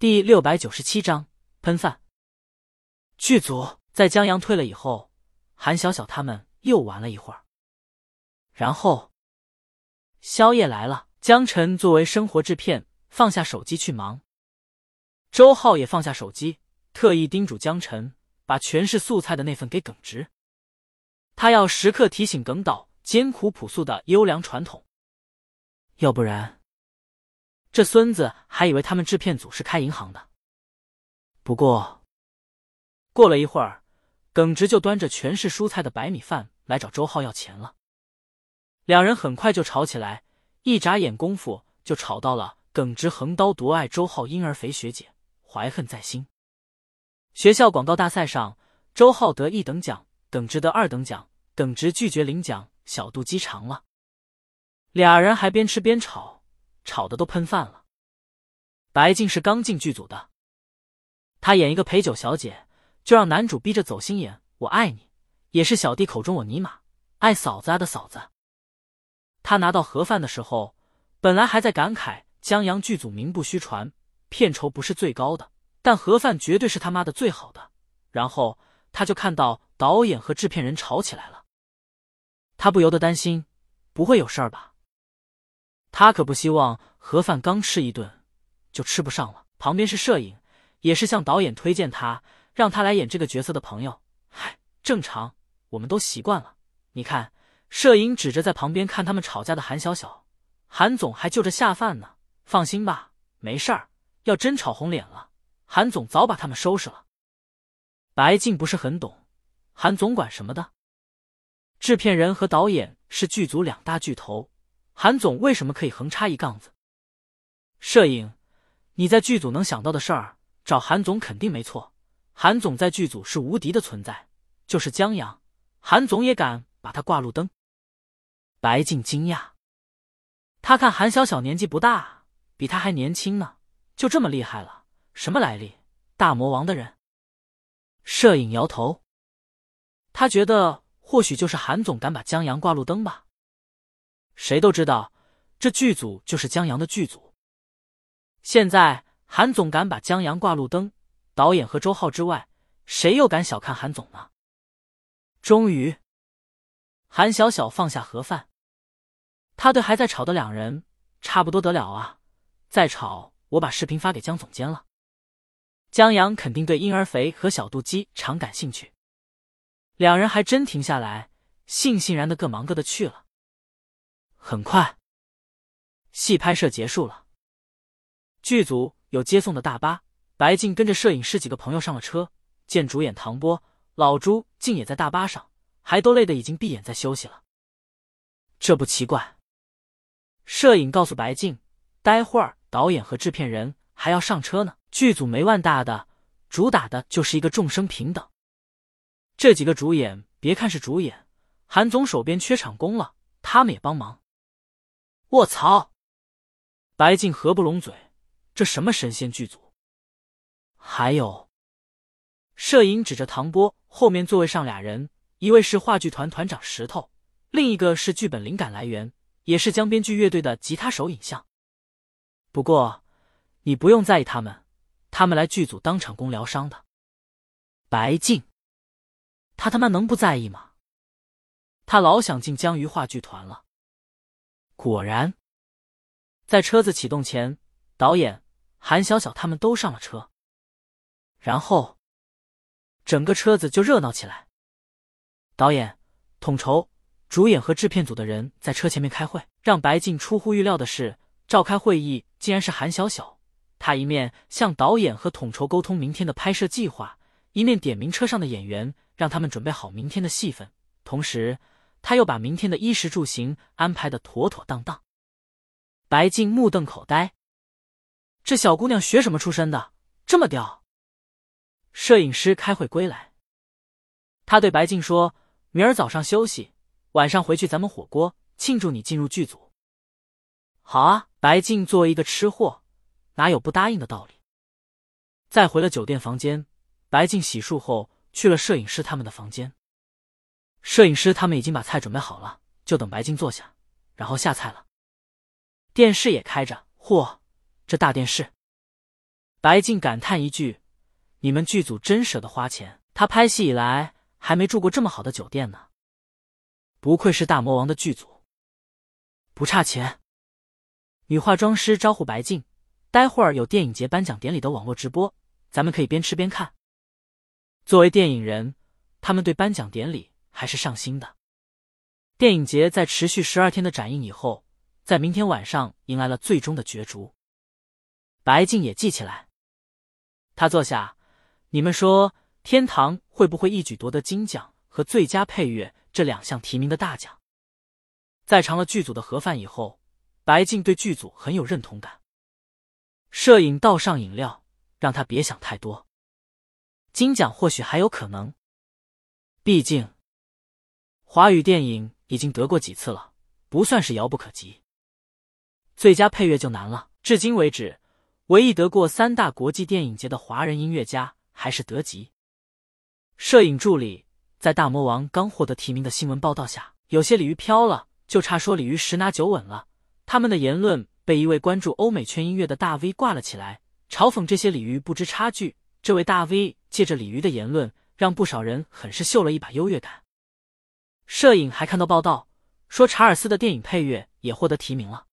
第六百九十七章喷饭。剧组在江阳退了以后，韩小小他们又玩了一会儿，然后宵夜来了。江晨作为生活制片，放下手机去忙。周浩也放下手机，特意叮嘱江晨把全是素菜的那份给耿直，他要时刻提醒耿导艰苦朴素的优良传统，要不然。这孙子还以为他们制片组是开银行的。不过，过了一会儿，耿直就端着全是蔬菜的白米饭来找周浩要钱了。两人很快就吵起来，一眨眼功夫就吵到了耿直横刀夺爱周浩婴儿肥学姐，怀恨在心。学校广告大赛上，周浩得一等奖，耿直得二等奖，耿直拒绝领奖，小肚鸡肠了。俩人还边吃边吵。吵得都喷饭了。白静是刚进剧组的，她演一个陪酒小姐，就让男主逼着走心演“我爱你”，也是小弟口中我尼玛爱嫂子啊的嫂子。他拿到盒饭的时候，本来还在感慨江阳剧组名不虚传，片酬不是最高的，但盒饭绝对是他妈的最好的。然后他就看到导演和制片人吵起来了，他不由得担心，不会有事儿吧？他可不希望盒饭刚吃一顿就吃不上了。旁边是摄影，也是向导演推荐他，让他来演这个角色的朋友。嗨，正常，我们都习惯了。你看，摄影指着在旁边看他们吵架的韩小小，韩总还就着下饭呢。放心吧，没事儿。要真吵红脸了，韩总早把他们收拾了。白静不是很懂，韩总管什么的？制片人和导演是剧组两大巨头。韩总为什么可以横插一杠子？摄影，你在剧组能想到的事儿，找韩总肯定没错。韩总在剧组是无敌的存在，就是江阳，韩总也敢把他挂路灯。白静惊讶，他看韩小小年纪不大，比他还年轻呢，就这么厉害了？什么来历？大魔王的人？摄影摇头，他觉得或许就是韩总敢把江阳挂路灯吧。谁都知道，这剧组就是江阳的剧组。现在韩总敢把江阳挂路灯，导演和周浩之外，谁又敢小看韩总呢？终于，韩小小放下盒饭，他对还在吵的两人差不多得了啊！再吵，我把视频发给江总监了。江阳肯定对婴儿肥和小肚鸡常感兴趣，两人还真停下来，悻悻然的各忙各的去了。很快，戏拍摄结束了。剧组有接送的大巴，白静跟着摄影师几个朋友上了车。见主演唐波、老朱竟也在大巴上，还都累得已经闭眼在休息了。这不奇怪。摄影告诉白静，待会儿导演和制片人还要上车呢。剧组没万大的，主打的就是一个众生平等。这几个主演，别看是主演，韩总手边缺场工了，他们也帮忙。卧槽！白静合不拢嘴，这什么神仙剧组？还有，摄影指着唐波后面座位上俩人，一位是话剧团团长石头，另一个是剧本灵感来源，也是江编剧乐队的吉他手影像。不过你不用在意他们，他们来剧组当场工疗伤的。白静，他他妈能不在意吗？他老想进江鱼话剧团了。果然，在车子启动前，导演韩小小他们都上了车，然后整个车子就热闹起来。导演、统筹、主演和制片组的人在车前面开会。让白静出乎预料的是，召开会议竟然是韩小小。他一面向导演和统筹沟通明天的拍摄计划，一面点名车上的演员，让他们准备好明天的戏份，同时。他又把明天的衣食住行安排的妥妥当当。白静目瞪口呆，这小姑娘学什么出身的，这么屌？摄影师开会归来，他对白静说：“明儿早上休息，晚上回去咱们火锅庆祝你进入剧组。”好啊，白静作为一个吃货，哪有不答应的道理？再回了酒店房间，白静洗漱后去了摄影师他们的房间。摄影师他们已经把菜准备好了，就等白静坐下，然后下菜了。电视也开着，嚯，这大电视！白静感叹一句：“你们剧组真舍得花钱，他拍戏以来还没住过这么好的酒店呢。不愧是大魔王的剧组，不差钱。”女化妆师招呼白静：“待会儿有电影节颁奖典礼的网络直播，咱们可以边吃边看。”作为电影人，他们对颁奖典礼还是上心的。电影节在持续十二天的展映以后，在明天晚上迎来了最终的角逐。白静也记起来，他坐下，你们说天堂会不会一举夺得金奖和最佳配乐这两项提名的大奖？在尝了剧组的盒饭以后，白静对剧组很有认同感。摄影倒上饮料，让他别想太多。金奖或许还有可能，毕竟华语电影。已经得过几次了，不算是遥不可及。最佳配乐就难了，至今为止，唯一得过三大国际电影节的华人音乐家还是德吉。摄影助理在大魔王刚获得提名的新闻报道下，有些鲤鱼飘了，就差说鲤鱼十拿九稳了。他们的言论被一位关注欧美圈音乐的大 V 挂了起来，嘲讽这些鲤鱼不知差距。这位大 V 借着鲤鱼的言论，让不少人很是秀了一把优越感。摄影还看到报道说，查尔斯的电影配乐也获得提名了。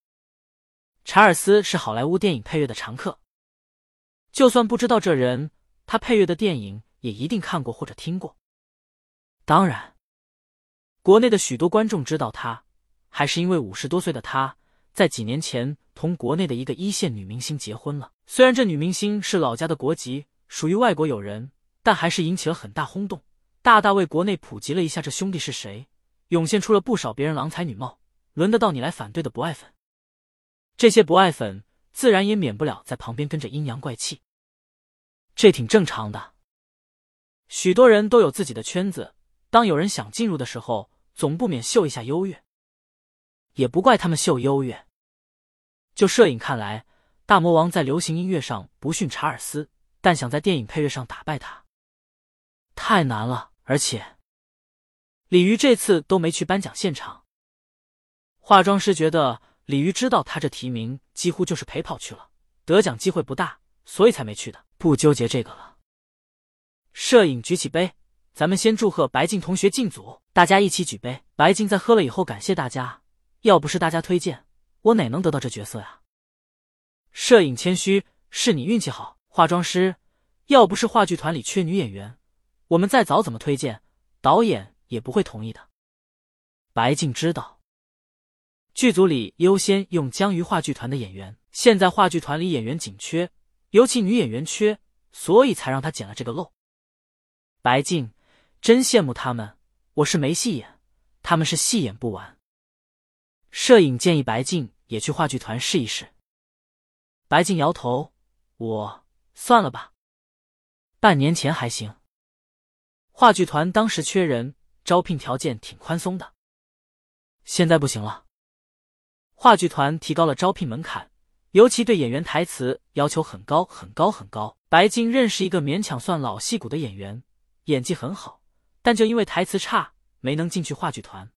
查尔斯是好莱坞电影配乐的常客，就算不知道这人，他配乐的电影也一定看过或者听过。当然，国内的许多观众知道他，还是因为五十多岁的他在几年前同国内的一个一线女明星结婚了。虽然这女明星是老家的国籍，属于外国友人，但还是引起了很大轰动。大大为国内普及了一下这兄弟是谁，涌现出了不少别人郎才女貌，轮得到你来反对的不爱粉。这些不爱粉自然也免不了在旁边跟着阴阳怪气，这挺正常的。许多人都有自己的圈子，当有人想进入的时候，总不免秀一下优越，也不怪他们秀优越。就摄影看来，大魔王在流行音乐上不逊查尔斯，但想在电影配乐上打败他，太难了。而且，李鱼这次都没去颁奖现场。化妆师觉得李鱼知道他这提名几乎就是陪跑去了，得奖机会不大，所以才没去的。不纠结这个了。摄影举起杯，咱们先祝贺白静同学进组，大家一起举杯。白静在喝了以后感谢大家，要不是大家推荐，我哪能得到这角色呀？摄影谦虚，是你运气好。化妆师，要不是话剧团里缺女演员。我们再早怎么推荐，导演也不会同意的。白静知道，剧组里优先用江鱼话剧团的演员，现在话剧团里演员紧缺，尤其女演员缺，所以才让他捡了这个漏。白静真羡慕他们，我是没戏演，他们是戏演不完。摄影建议白静也去话剧团试一试。白静摇头，我算了吧，半年前还行。话剧团当时缺人，招聘条件挺宽松的。现在不行了，话剧团提高了招聘门槛，尤其对演员台词要求很高很高很高。白静认识一个勉强算老戏骨的演员，演技很好，但就因为台词差，没能进去话剧团。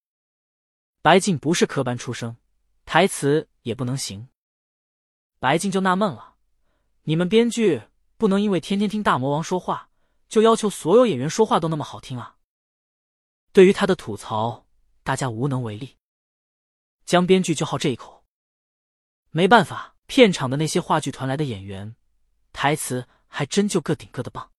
白静不是科班出身，台词也不能行。白静就纳闷了：你们编剧不能因为天天听大魔王说话？就要求所有演员说话都那么好听啊！对于他的吐槽，大家无能为力。江编剧就好这一口，没办法，片场的那些话剧团来的演员，台词还真就个顶个的棒。